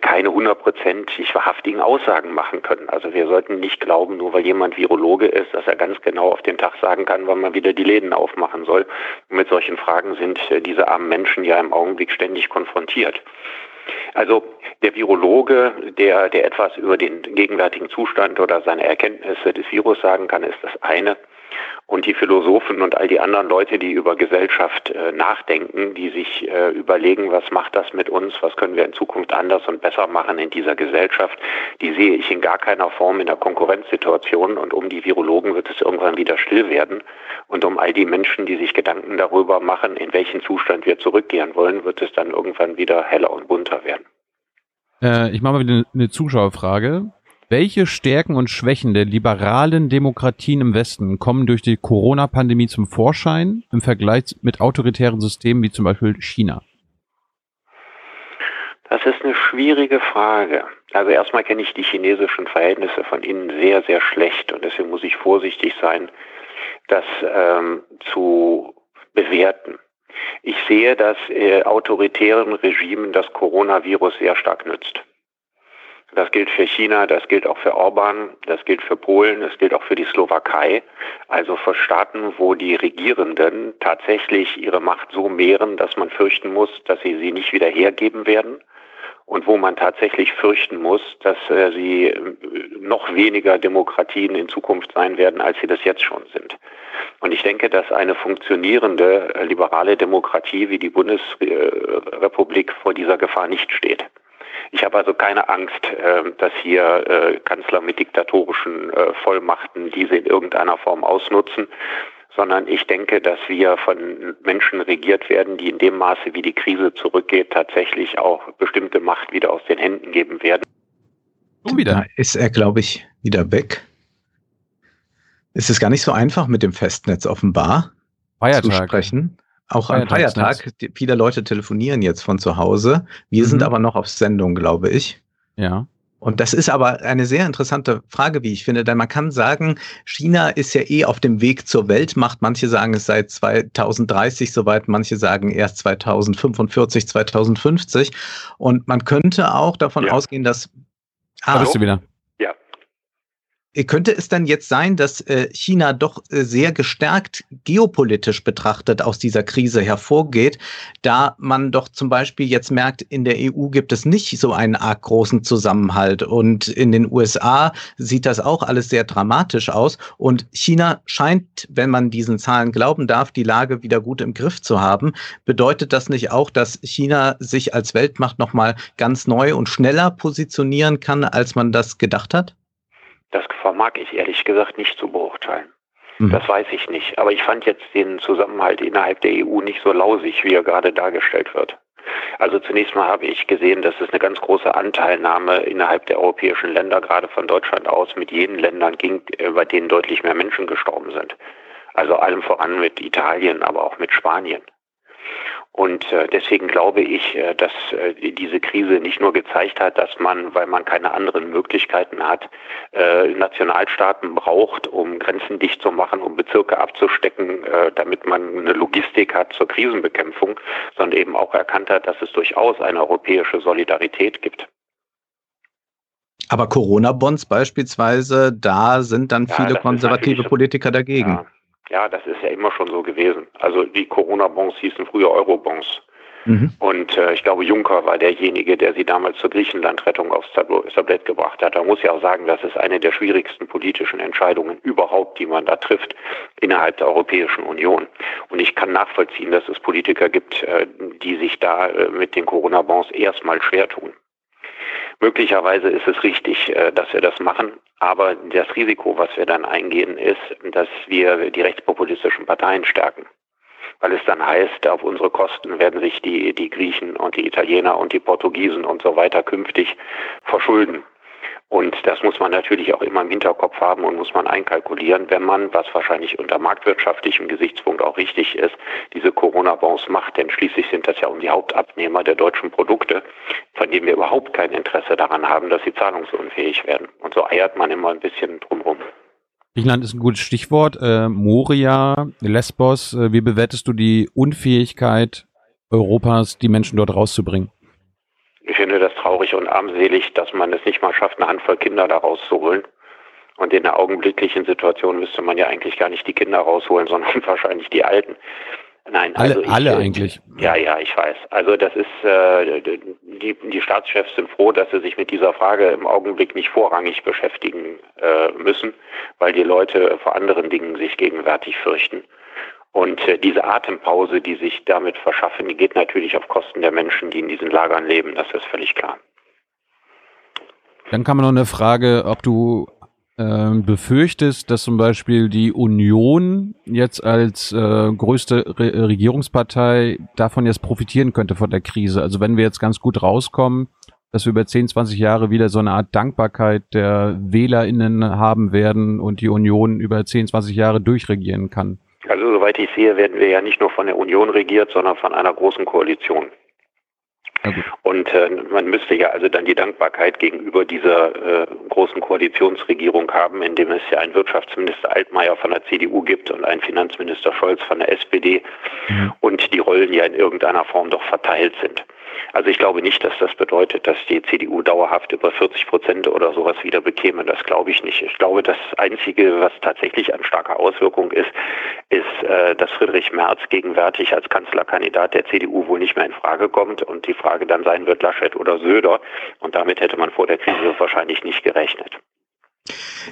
Speaker 3: keine hundertprozentig wahrhaftigen Aussagen machen können. Also wir sollten nicht glauben, nur weil jemand Virologe ist, dass er ganz genau auf den Tag sagen kann, wann man wieder die Läden aufmachen soll. Und mit solchen Fragen sind diese armen Menschen ja im Augenblick ständig konfrontiert. Also der Virologe, der, der etwas über den gegenwärtigen Zustand oder seine Erkenntnisse des Virus sagen kann, ist das eine. Und die Philosophen und all die anderen Leute, die über Gesellschaft äh, nachdenken, die sich äh, überlegen, was macht das mit uns, was können wir in Zukunft anders und besser machen in dieser Gesellschaft, die sehe ich in gar keiner Form in der Konkurrenzsituation. Und um die Virologen wird es irgendwann wieder still werden. Und um all die Menschen, die sich Gedanken darüber machen, in welchen Zustand wir zurückgehen wollen, wird es dann irgendwann wieder heller und bunter werden.
Speaker 1: Äh, ich mache mal wieder eine Zuschauerfrage. Welche Stärken und Schwächen der liberalen Demokratien im Westen kommen durch die Corona-Pandemie zum Vorschein im Vergleich mit autoritären Systemen wie zum Beispiel China?
Speaker 3: Das ist eine schwierige Frage. Also erstmal kenne ich die chinesischen Verhältnisse von innen sehr, sehr schlecht und deswegen muss ich vorsichtig sein, das ähm, zu bewerten. Ich sehe, dass äh, autoritären Regimen das Coronavirus sehr stark nützt. Das gilt für China, das gilt auch für Orban, das gilt für Polen, das gilt auch für die Slowakei. Also für Staaten, wo die Regierenden tatsächlich ihre Macht so mehren, dass man fürchten muss, dass sie sie nicht wieder hergeben werden und wo man tatsächlich fürchten muss, dass äh, sie äh, noch weniger Demokratien in Zukunft sein werden, als sie das jetzt schon sind. Und ich denke, dass eine funktionierende äh, liberale Demokratie wie die Bundesrepublik vor dieser Gefahr nicht steht. Ich habe also keine Angst, äh, dass hier äh, Kanzler mit diktatorischen äh, Vollmachten diese in irgendeiner Form ausnutzen, sondern ich denke, dass wir von Menschen regiert werden, die in dem Maße, wie die Krise zurückgeht, tatsächlich auch bestimmte Macht wieder aus den Händen geben werden.
Speaker 2: Und wieder da ist er, glaube ich, wieder weg. Ist es gar nicht so einfach mit dem Festnetz offenbar Feiertag. zu sprechen. Auch am Feiertag. Viele Leute telefonieren jetzt von zu Hause. Wir mhm. sind aber noch auf Sendung, glaube ich.
Speaker 1: Ja.
Speaker 2: Und das ist aber eine sehr interessante Frage, wie ich finde, denn man kann sagen, China ist ja eh auf dem Weg zur Weltmacht. Manche sagen es seit 2030 soweit, manche sagen erst 2045, 2050. Und man könnte auch davon ja. ausgehen, dass.
Speaker 1: Ah, da bist du wieder.
Speaker 2: Könnte es dann jetzt sein, dass äh, China doch äh, sehr gestärkt geopolitisch betrachtet aus dieser Krise hervorgeht, da man doch zum Beispiel jetzt merkt, in der EU gibt es nicht so einen arg großen Zusammenhalt und in den USA sieht das auch alles sehr dramatisch aus und China scheint, wenn man diesen Zahlen glauben darf, die Lage wieder gut im Griff zu haben. Bedeutet das nicht auch, dass China sich als Weltmacht nochmal ganz neu und schneller positionieren kann, als man das gedacht hat?
Speaker 3: Das vermag ich ehrlich gesagt nicht zu beurteilen. Mhm. Das weiß ich nicht. Aber ich fand jetzt den Zusammenhalt innerhalb der EU nicht so lausig, wie er gerade dargestellt wird. Also zunächst mal habe ich gesehen, dass es eine ganz große Anteilnahme innerhalb der europäischen Länder, gerade von Deutschland aus, mit jenen Ländern ging, äh, bei denen deutlich mehr Menschen gestorben sind. Also allem voran mit Italien, aber auch mit Spanien. Und äh, deswegen glaube ich, äh, dass äh, diese Krise nicht nur gezeigt hat, dass man, weil man keine anderen Möglichkeiten hat, Nationalstaaten braucht, um Grenzen dicht zu machen, um Bezirke abzustecken, damit man eine Logistik hat zur Krisenbekämpfung, sondern eben auch erkannt hat, dass es durchaus eine europäische Solidarität gibt.
Speaker 2: Aber Corona-Bonds beispielsweise, da sind dann ja, viele konservative Politiker dagegen.
Speaker 3: Ja. Ja, das ist ja immer schon so gewesen. Also die Corona-Bonds hießen früher Euro-Bonds. Mhm. Und äh, ich glaube, Juncker war derjenige, der sie damals zur Griechenland-Rettung aufs Tablett gebracht hat. Da muss ich auch sagen, das ist eine der schwierigsten politischen Entscheidungen überhaupt, die man da trifft innerhalb der Europäischen Union. Und ich kann nachvollziehen, dass es Politiker gibt, äh, die sich da äh, mit den Corona-Bonds erstmal schwer tun. Möglicherweise ist es richtig, äh, dass wir das machen, aber das Risiko, was wir dann eingehen, ist, dass wir die rechtspopulistischen Parteien stärken. Weil es dann heißt, auf unsere Kosten werden sich die, die Griechen und die Italiener und die Portugiesen und so weiter künftig verschulden. Und das muss man natürlich auch immer im Hinterkopf haben und muss man einkalkulieren, wenn man, was wahrscheinlich unter marktwirtschaftlichem Gesichtspunkt auch richtig ist, diese Corona-Bonds macht. Denn schließlich sind das ja die Hauptabnehmer der deutschen Produkte, von denen wir überhaupt kein Interesse daran haben, dass sie zahlungsunfähig werden. Und so eiert man immer ein bisschen drumherum.
Speaker 1: Griechenland ist ein gutes Stichwort. Äh, Moria, Lesbos, äh, wie bewertest du die Unfähigkeit Europas, die Menschen dort rauszubringen?
Speaker 3: Ich finde das traurig und armselig, dass man es nicht mal schafft, eine Handvoll Kinder da rauszuholen. Und in der augenblicklichen Situation müsste man ja eigentlich gar nicht die Kinder rausholen, sondern wahrscheinlich die Alten.
Speaker 1: Nein, alle, also ich, alle eigentlich.
Speaker 3: Ja, ja, ich weiß. Also das ist äh, die, die Staatschefs sind froh, dass sie sich mit dieser Frage im Augenblick nicht vorrangig beschäftigen äh, müssen, weil die Leute vor anderen Dingen sich gegenwärtig fürchten. Und äh, diese Atempause, die sich damit verschaffen, die geht natürlich auf Kosten der Menschen, die in diesen Lagern leben. Das ist völlig klar.
Speaker 1: Dann kam noch eine Frage, ob du äh, befürchtest, dass zum Beispiel die Union jetzt als äh, größte Re Regierungspartei davon jetzt profitieren könnte von der Krise. Also wenn wir jetzt ganz gut rauskommen, dass wir über 10, 20 Jahre wieder so eine Art Dankbarkeit der WählerInnen haben werden und die Union über 10, 20 Jahre durchregieren kann.
Speaker 3: Soweit ich sehe, werden wir ja nicht nur von der Union regiert, sondern von einer großen Koalition. Und äh, man müsste ja also dann die Dankbarkeit gegenüber dieser äh, großen Koalitionsregierung haben, indem es ja einen Wirtschaftsminister Altmaier von der CDU gibt und einen Finanzminister Scholz von der SPD mhm. und die Rollen ja in irgendeiner Form doch verteilt sind. Also ich glaube nicht, dass das bedeutet, dass die CDU dauerhaft über 40 Prozent oder sowas wieder bekäme. Das glaube ich nicht. Ich glaube, das Einzige, was tatsächlich an starker Auswirkung ist, ist, äh, dass Friedrich Merz gegenwärtig als Kanzlerkandidat der CDU wohl nicht mehr in Frage kommt und die Frage dann sein wird, Laschet oder Söder. Und damit hätte man vor der Krise wahrscheinlich nicht gerechnet.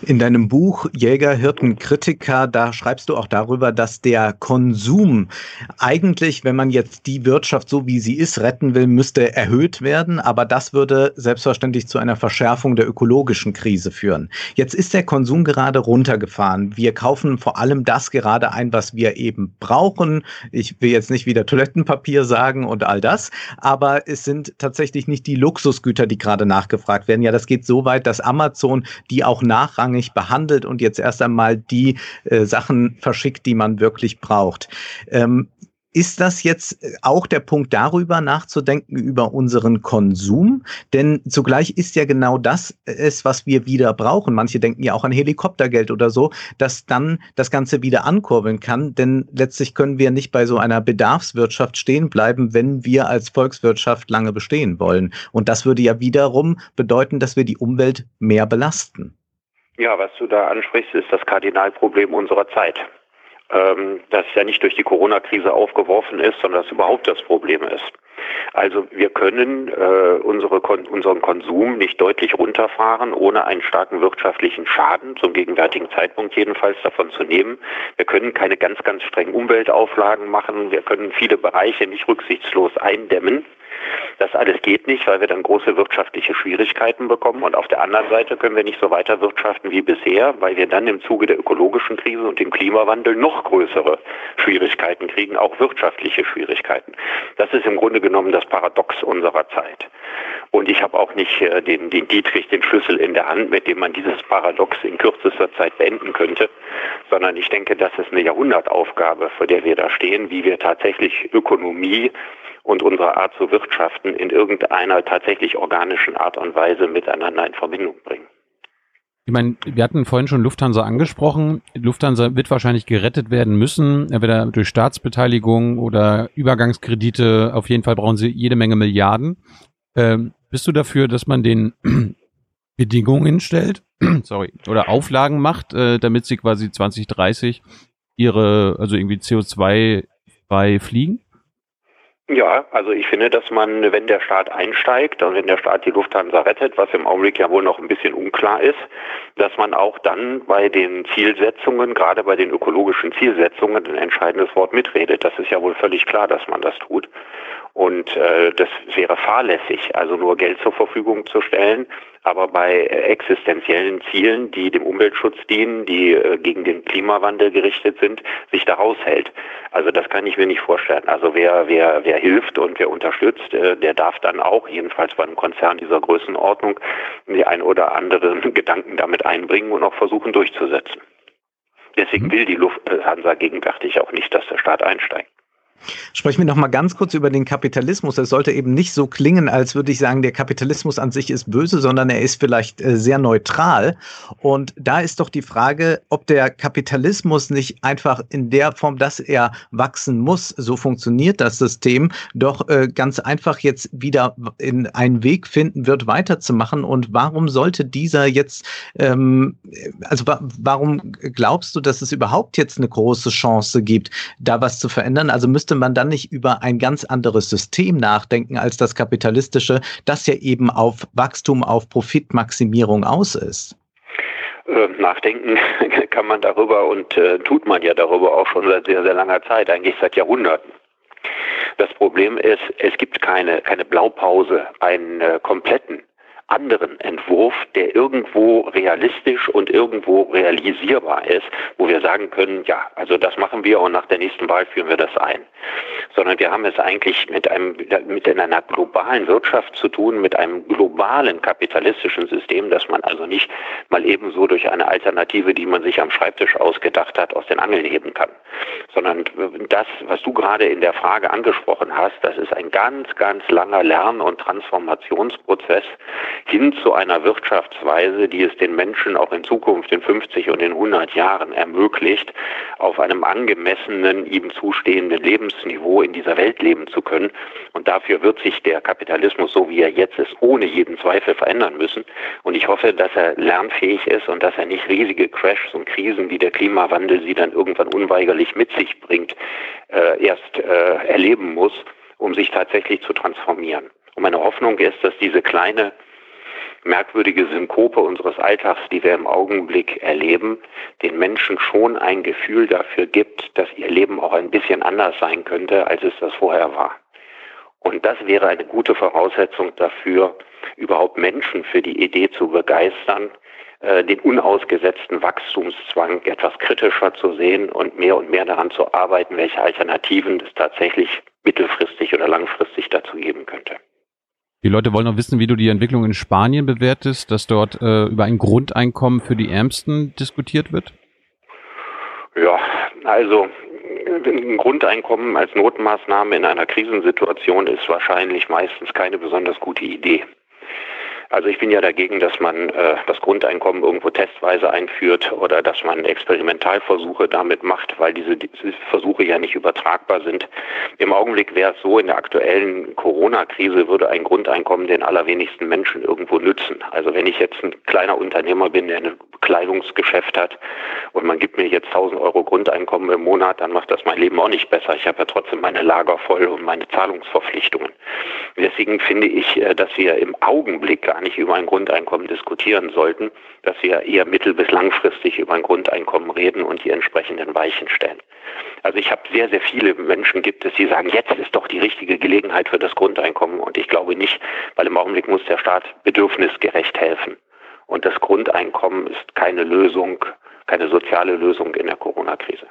Speaker 2: In deinem Buch Jäger, Hirten, Kritiker, da schreibst du auch darüber, dass der Konsum eigentlich, wenn man jetzt die Wirtschaft so wie sie ist retten will, müsste erhöht werden. Aber das würde selbstverständlich zu einer Verschärfung der ökologischen Krise führen. Jetzt ist der Konsum gerade runtergefahren. Wir kaufen vor allem das gerade ein, was wir eben brauchen. Ich will jetzt nicht wieder Toilettenpapier sagen und all das, aber es sind tatsächlich nicht die Luxusgüter, die gerade nachgefragt werden. Ja, das geht so weit, dass Amazon die auch nachrangig behandelt und jetzt erst einmal die äh, Sachen verschickt, die man wirklich braucht. Ähm, ist das jetzt auch der Punkt darüber nachzudenken, über unseren Konsum? Denn zugleich ist ja genau das es, was wir wieder brauchen. Manche denken ja auch an Helikoptergeld oder so, dass dann das Ganze wieder ankurbeln kann. Denn letztlich können wir nicht bei so einer Bedarfswirtschaft stehen bleiben, wenn wir als Volkswirtschaft lange bestehen wollen. Und das würde ja wiederum bedeuten, dass wir die Umwelt mehr belasten.
Speaker 3: Ja, was du da ansprichst, ist das Kardinalproblem unserer Zeit. Ähm, das ja nicht durch die Corona-Krise aufgeworfen ist, sondern das überhaupt das Problem ist. Also wir können äh, unsere, unseren Konsum nicht deutlich runterfahren, ohne einen starken wirtschaftlichen Schaden, zum gegenwärtigen Zeitpunkt jedenfalls, davon zu nehmen. Wir können keine ganz, ganz strengen Umweltauflagen machen. Wir können viele Bereiche nicht rücksichtslos eindämmen. Das alles geht nicht, weil wir dann große wirtschaftliche Schwierigkeiten bekommen. Und auf der anderen Seite können wir nicht so weiter wirtschaften wie bisher, weil wir dann im Zuge der ökologischen Krise und dem Klimawandel noch größere Schwierigkeiten kriegen, auch wirtschaftliche Schwierigkeiten. Das ist im Grunde genommen das Paradox unserer Zeit. Und ich habe auch nicht äh, den, den Dietrich, den Schlüssel in der Hand, mit dem man dieses Paradox in kürzester Zeit beenden könnte, sondern ich denke, das ist eine Jahrhundertaufgabe, vor der wir da stehen, wie wir tatsächlich Ökonomie und unsere Art zu wirtschaften in irgendeiner tatsächlich organischen Art und Weise miteinander in Verbindung bringen.
Speaker 1: Ich meine, wir hatten vorhin schon Lufthansa angesprochen. Lufthansa wird wahrscheinlich gerettet werden müssen, entweder durch Staatsbeteiligung oder Übergangskredite. Auf jeden Fall brauchen sie jede Menge Milliarden. Ähm, bist du dafür, dass man den Bedingungen stellt, sorry, oder Auflagen macht, äh, damit sie quasi 2030 ihre, also irgendwie CO2 frei fliegen?
Speaker 3: Ja, also ich finde, dass man, wenn der Staat einsteigt und wenn der Staat die Lufthansa rettet, was im Augenblick ja wohl noch ein bisschen unklar ist, dass man auch dann bei den Zielsetzungen, gerade bei den ökologischen Zielsetzungen, ein entscheidendes Wort mitredet. Das ist ja wohl völlig klar, dass man das tut. Und äh, das wäre fahrlässig, also nur Geld zur Verfügung zu stellen, aber bei existenziellen Zielen, die dem Umweltschutz dienen, die äh, gegen den Klimawandel gerichtet sind, sich da raushält. Also das kann ich mir nicht vorstellen. Also wer, wer, wer hilft und wer unterstützt, äh, der darf dann auch, jedenfalls bei einem Konzern dieser Größenordnung, die ein oder anderen Gedanken damit einbringen und auch versuchen durchzusetzen. Deswegen mhm. will die Lufthansa gegenwärtig auch nicht, dass der Staat einsteigt.
Speaker 2: Sprechen wir noch mal ganz kurz über den Kapitalismus. Es sollte eben nicht so klingen, als würde ich sagen, der Kapitalismus an sich ist böse, sondern er ist vielleicht äh, sehr neutral. Und da ist doch die Frage, ob der Kapitalismus nicht einfach in der Form, dass er wachsen muss, so funktioniert das System, doch äh, ganz einfach jetzt wieder in einen Weg finden wird, weiterzumachen. Und warum sollte dieser jetzt, ähm, also wa warum glaubst du, dass es überhaupt jetzt eine große Chance gibt, da was zu verändern? Also müsste man dann nicht über ein ganz anderes System nachdenken als das kapitalistische, das ja eben auf Wachstum, auf Profitmaximierung aus ist?
Speaker 3: Äh, nachdenken kann man darüber und äh, tut man ja darüber auch schon seit sehr, sehr langer Zeit, eigentlich seit Jahrhunderten. Das Problem ist, es gibt keine, keine Blaupause, einen äh, kompletten anderen Entwurf, der irgendwo realistisch und irgendwo realisierbar ist, wo wir sagen können, ja, also das machen wir und nach der nächsten Wahl führen wir das ein. Sondern wir haben es eigentlich mit einem, mit einer globalen Wirtschaft zu tun, mit einem globalen kapitalistischen System, dass man also nicht mal ebenso durch eine Alternative, die man sich am Schreibtisch ausgedacht hat, aus den Angeln heben kann. Sondern das, was du gerade in der Frage angesprochen hast, das ist ein ganz, ganz langer Lern- und Transformationsprozess, hin zu einer Wirtschaftsweise, die es den Menschen auch in Zukunft in 50 und in 100 Jahren ermöglicht, auf einem angemessenen, ihm zustehenden Lebensniveau in dieser Welt leben zu können. Und dafür wird sich der Kapitalismus, so wie er jetzt ist, ohne jeden Zweifel verändern müssen. Und ich hoffe, dass er lernfähig ist und dass er nicht riesige Crashs und Krisen wie der Klimawandel sie dann irgendwann unweigerlich mit sich bringt, äh, erst äh, erleben muss, um sich tatsächlich zu transformieren. Und meine Hoffnung ist, dass diese kleine merkwürdige Synkope unseres Alltags, die wir im Augenblick erleben, den Menschen schon ein Gefühl dafür gibt, dass ihr Leben auch ein bisschen anders sein könnte, als es das vorher war. Und das wäre eine gute Voraussetzung dafür, überhaupt Menschen für die Idee zu begeistern, äh, den unausgesetzten Wachstumszwang etwas kritischer zu sehen und mehr und mehr daran zu arbeiten, welche Alternativen es tatsächlich mittelfristig oder langfristig dazu geben könnte.
Speaker 1: Die Leute wollen noch wissen, wie du die Entwicklung in Spanien bewertest, dass dort äh, über ein Grundeinkommen für die Ärmsten diskutiert wird?
Speaker 3: Ja, also ein Grundeinkommen als Notmaßnahme in einer Krisensituation ist wahrscheinlich meistens keine besonders gute Idee. Also ich bin ja dagegen, dass man äh, das Grundeinkommen irgendwo testweise einführt oder dass man Experimentalversuche damit macht, weil diese, diese Versuche ja nicht übertragbar sind. Im Augenblick wäre es so, in der aktuellen Corona-Krise würde ein Grundeinkommen den allerwenigsten Menschen irgendwo nützen. Also wenn ich jetzt ein kleiner Unternehmer bin, der eine Bekleidungsgeschäft hat und man gibt mir jetzt 1000 Euro Grundeinkommen im Monat, dann macht das mein Leben auch nicht besser. Ich habe ja trotzdem meine Lager voll und meine Zahlungsverpflichtungen. Deswegen finde ich, äh, dass wir im Augenblick gar nicht über ein Grundeinkommen diskutieren sollten, dass wir eher mittel- bis langfristig über ein Grundeinkommen reden und die entsprechenden Weichen stellen. Also ich habe sehr, sehr viele Menschen gibt es, die sagen, jetzt ist doch die richtige Gelegenheit für das Grundeinkommen. Und ich glaube nicht, weil im Augenblick muss der Staat bedürfnisgerecht helfen. Und das Grundeinkommen ist keine Lösung, keine soziale Lösung in der Corona-Krise.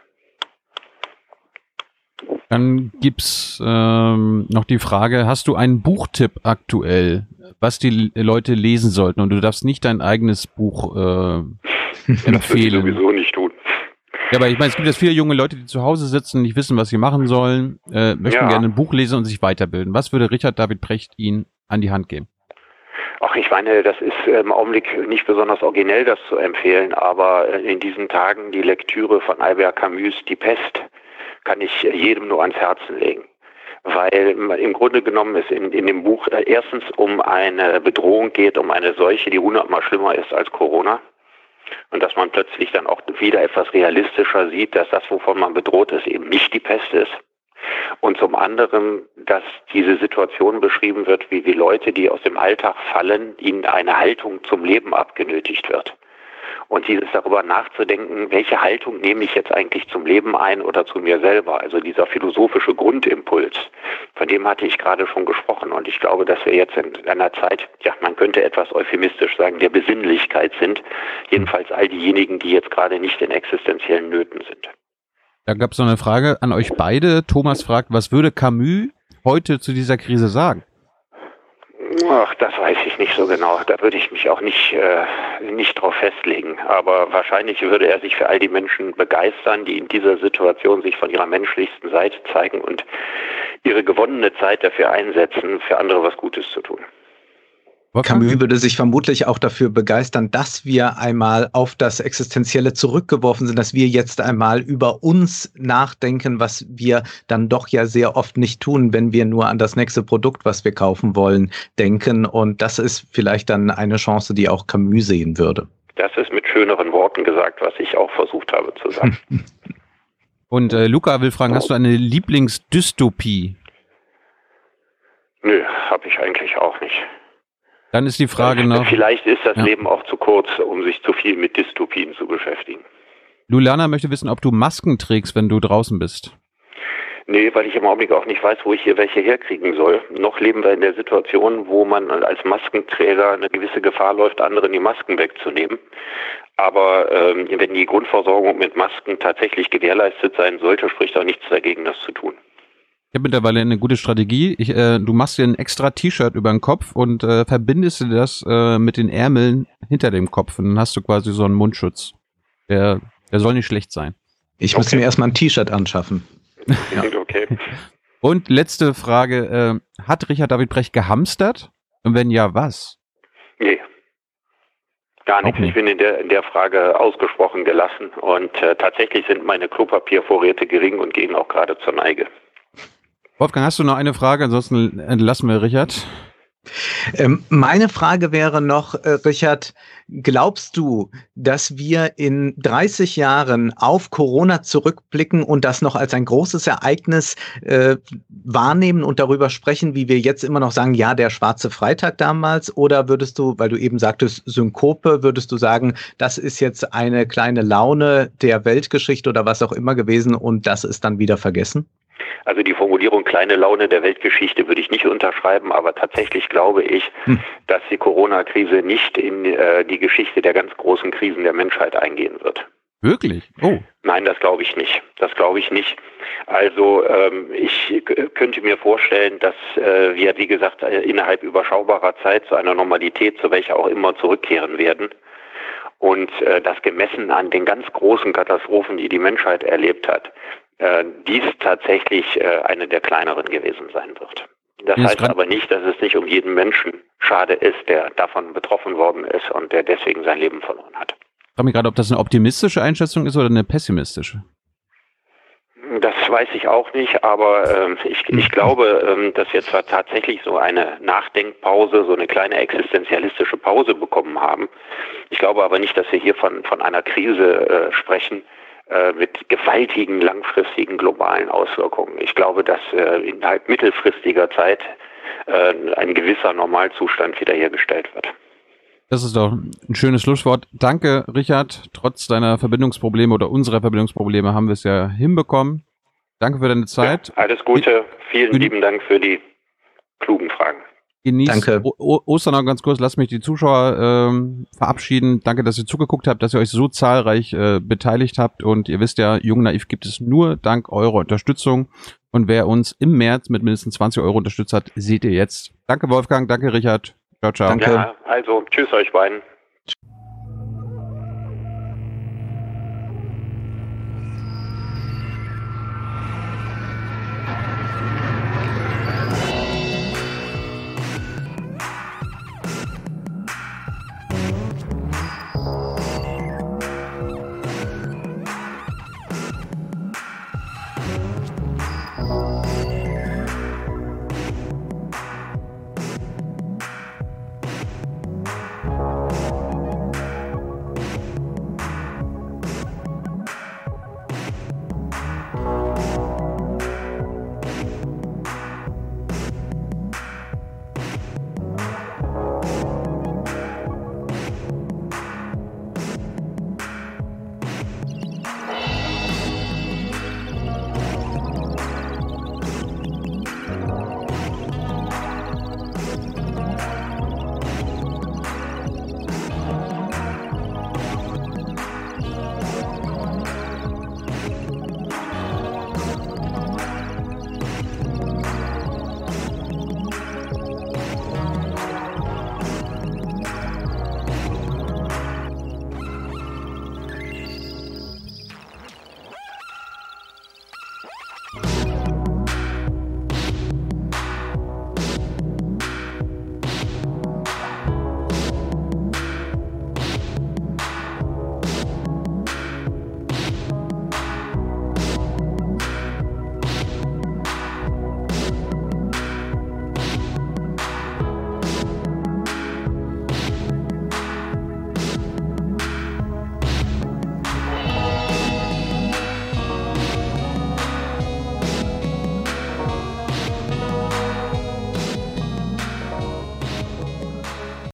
Speaker 1: Dann gibt's ähm, noch die Frage, hast du einen Buchtipp aktuell, was die Leute lesen sollten? Und du darfst nicht dein eigenes Buch äh, empfehlen. Das würde ich
Speaker 3: sowieso nicht tun.
Speaker 1: Ja, aber ich meine, es gibt jetzt viele junge Leute, die zu Hause sitzen, nicht wissen, was sie machen sollen, äh, möchten ja. gerne ein Buch lesen und sich weiterbilden. Was würde Richard David Precht Ihnen an die Hand geben?
Speaker 3: Ach, ich meine, das ist im Augenblick nicht besonders originell, das zu empfehlen, aber in diesen Tagen die Lektüre von Albert Camus, Die Pest, kann ich jedem nur ans Herzen legen. Weil im Grunde genommen es in, in dem Buch erstens um eine Bedrohung geht, um eine Seuche, die hundertmal schlimmer ist als Corona und dass man plötzlich dann auch wieder etwas realistischer sieht, dass das, wovon man bedroht ist, eben nicht die Pest ist. Und zum anderen, dass diese Situation beschrieben wird, wie die Leute, die aus dem Alltag fallen, ihnen eine Haltung zum Leben abgenötigt wird. Und dieses darüber nachzudenken, welche Haltung nehme ich jetzt eigentlich zum Leben ein oder zu mir selber? Also dieser philosophische Grundimpuls, von dem hatte ich gerade schon gesprochen. Und ich glaube, dass wir jetzt in einer Zeit, ja, man könnte etwas euphemistisch sagen, der Besinnlichkeit sind. Jedenfalls all diejenigen, die jetzt gerade nicht in existenziellen Nöten sind.
Speaker 1: Da gab es noch eine Frage an euch beide. Thomas fragt, was würde Camus heute zu dieser Krise sagen?
Speaker 3: Ach, das weiß ich nicht so genau. Da würde ich mich auch nicht, äh, nicht drauf festlegen. Aber wahrscheinlich würde er sich für all die Menschen begeistern, die in dieser Situation sich von ihrer menschlichsten Seite zeigen und ihre gewonnene Zeit dafür einsetzen, für andere was Gutes zu tun.
Speaker 2: Camus würde sich vermutlich auch dafür begeistern, dass wir einmal auf das Existenzielle zurückgeworfen sind, dass wir jetzt einmal über uns nachdenken, was wir dann doch ja sehr oft nicht tun, wenn wir nur an das nächste Produkt, was wir kaufen wollen, denken. Und das ist vielleicht dann eine Chance, die auch Camus sehen würde.
Speaker 3: Das ist mit schöneren Worten gesagt, was ich auch versucht habe zu sagen.
Speaker 1: Und äh, Luca will fragen, hast du eine Lieblingsdystopie?
Speaker 3: Nö, habe ich eigentlich auch nicht.
Speaker 1: Dann ist die Frage noch.
Speaker 3: Vielleicht ist das ja. Leben auch zu kurz, um sich zu viel mit Dystopien zu beschäftigen.
Speaker 1: Lulana möchte wissen, ob du Masken trägst, wenn du draußen bist.
Speaker 3: Nee, weil ich im Augenblick auch nicht weiß, wo ich hier welche herkriegen soll. Noch leben wir in der Situation, wo man als Maskenträger eine gewisse Gefahr läuft, anderen die Masken wegzunehmen. Aber ähm, wenn die Grundversorgung mit Masken tatsächlich gewährleistet sein sollte, spricht auch nichts dagegen, das zu tun.
Speaker 1: Ich habe mittlerweile eine gute Strategie. Ich, äh, du machst dir ein extra T-Shirt über den Kopf und äh, verbindest dir das äh, mit den Ärmeln hinter dem Kopf. Und dann hast du quasi so einen Mundschutz. Der, der soll nicht schlecht sein.
Speaker 2: Ich okay. müsste mir erstmal ein T-Shirt anschaffen.
Speaker 3: ja. Okay.
Speaker 1: Und letzte Frage. Äh, hat Richard David Brecht gehamstert? Und wenn ja, was?
Speaker 3: Nee. Gar nichts. Okay. Ich bin in der, in der Frage ausgesprochen gelassen. Und äh, tatsächlich sind meine Klopapiervorräte gering und gehen auch gerade zur Neige.
Speaker 1: Wolfgang, hast du noch eine Frage? Ansonsten entlassen wir Richard.
Speaker 2: Ähm, meine Frage wäre noch, äh, Richard, glaubst du, dass wir in 30 Jahren auf Corona zurückblicken und das noch als ein großes Ereignis äh, wahrnehmen und darüber sprechen, wie wir jetzt immer noch sagen, ja, der schwarze Freitag damals? Oder würdest du, weil du eben sagtest, Synkope, würdest du sagen, das ist jetzt eine kleine Laune der Weltgeschichte oder was auch immer gewesen und das ist dann wieder vergessen?
Speaker 3: Also die Formulierung kleine Laune der Weltgeschichte würde ich nicht unterschreiben, aber tatsächlich glaube ich, hm. dass die Corona-Krise nicht in äh, die Geschichte der ganz großen Krisen der Menschheit eingehen wird.
Speaker 1: Wirklich? Oh.
Speaker 3: Nein, das glaube ich nicht. Das glaube ich nicht. Also ähm, ich könnte mir vorstellen, dass äh, wir, wie gesagt, äh, innerhalb überschaubarer Zeit zu einer Normalität, zu welcher auch immer, zurückkehren werden. Und äh, das gemessen an den ganz großen Katastrophen, die die Menschheit erlebt hat, äh, dies tatsächlich äh, eine der kleineren gewesen sein wird. Das heißt aber nicht, dass es nicht um jeden Menschen schade ist, der davon betroffen worden ist und der deswegen sein Leben verloren hat.
Speaker 1: Ich frage mich gerade, ob das eine optimistische Einschätzung ist oder eine pessimistische.
Speaker 3: Das weiß ich auch nicht, aber ähm, ich, ich hm. glaube, ähm, dass wir zwar tatsächlich so eine Nachdenkpause, so eine kleine existenzialistische Pause bekommen haben. Ich glaube aber nicht, dass wir hier von, von einer Krise äh, sprechen äh, mit gewaltigen langfristigen globalen Auswirkungen. Ich glaube, dass äh, innerhalb mittelfristiger Zeit äh, ein gewisser Normalzustand wiederhergestellt wird.
Speaker 1: Das ist doch ein schönes Schlusswort. Danke, Richard. Trotz deiner Verbindungsprobleme oder unserer Verbindungsprobleme haben wir es ja hinbekommen. Danke für deine Zeit.
Speaker 3: Ja, alles Gute. Vielen lieben Dank für die klugen Fragen.
Speaker 1: Genießt Danke. O Ostern noch ganz kurz. Lass mich die Zuschauer ähm, verabschieden. Danke, dass ihr zugeguckt habt, dass ihr euch so zahlreich äh, beteiligt habt. Und ihr wisst ja, Jung Naiv gibt es nur dank eurer Unterstützung. Und wer uns im März mit mindestens 20 Euro unterstützt hat, seht ihr jetzt. Danke, Wolfgang. Danke, Richard. Ciao, ciao.
Speaker 3: Danke. Ja, also tschüss euch beiden.